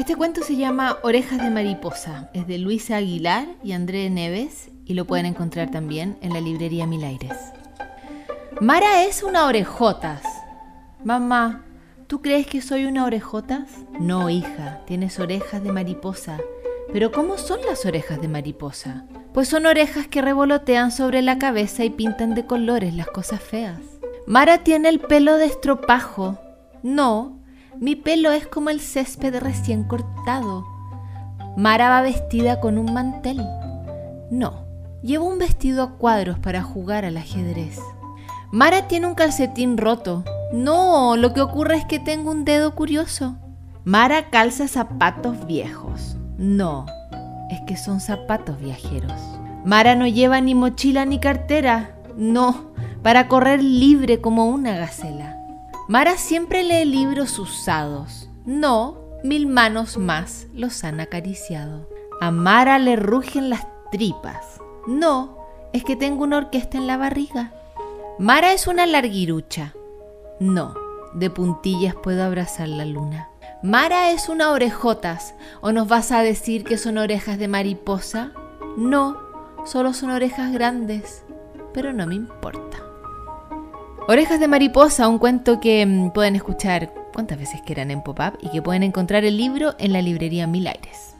Este cuento se llama Orejas de Mariposa. Es de Luisa Aguilar y André Neves y lo pueden encontrar también en la librería Milaires. Mara es una orejotas. Mamá, ¿tú crees que soy una orejotas? No, hija, tienes orejas de mariposa. Pero ¿cómo son las orejas de mariposa? Pues son orejas que revolotean sobre la cabeza y pintan de colores las cosas feas. Mara tiene el pelo de estropajo. No, mi pelo es como el césped recién cortado. Mara va vestida con un mantel. No, llevo un vestido a cuadros para jugar al ajedrez. Mara tiene un calcetín roto. No, lo que ocurre es que tengo un dedo curioso. Mara calza zapatos viejos. No, es que son zapatos viajeros. Mara no lleva ni mochila ni cartera. No, para correr libre como una gacela. Mara siempre lee libros usados. No, mil manos más los han acariciado. A Mara le rugen las tripas. No, es que tengo una orquesta en la barriga. Mara es una larguirucha. No, de puntillas puedo abrazar la luna. Mara es una orejotas. ¿O nos vas a decir que son orejas de mariposa? No, solo son orejas grandes. Pero no me importa. Orejas de Mariposa, un cuento que mm, pueden escuchar cuantas veces quieran en Pop-Up y que pueden encontrar el libro en la librería Mil Aires.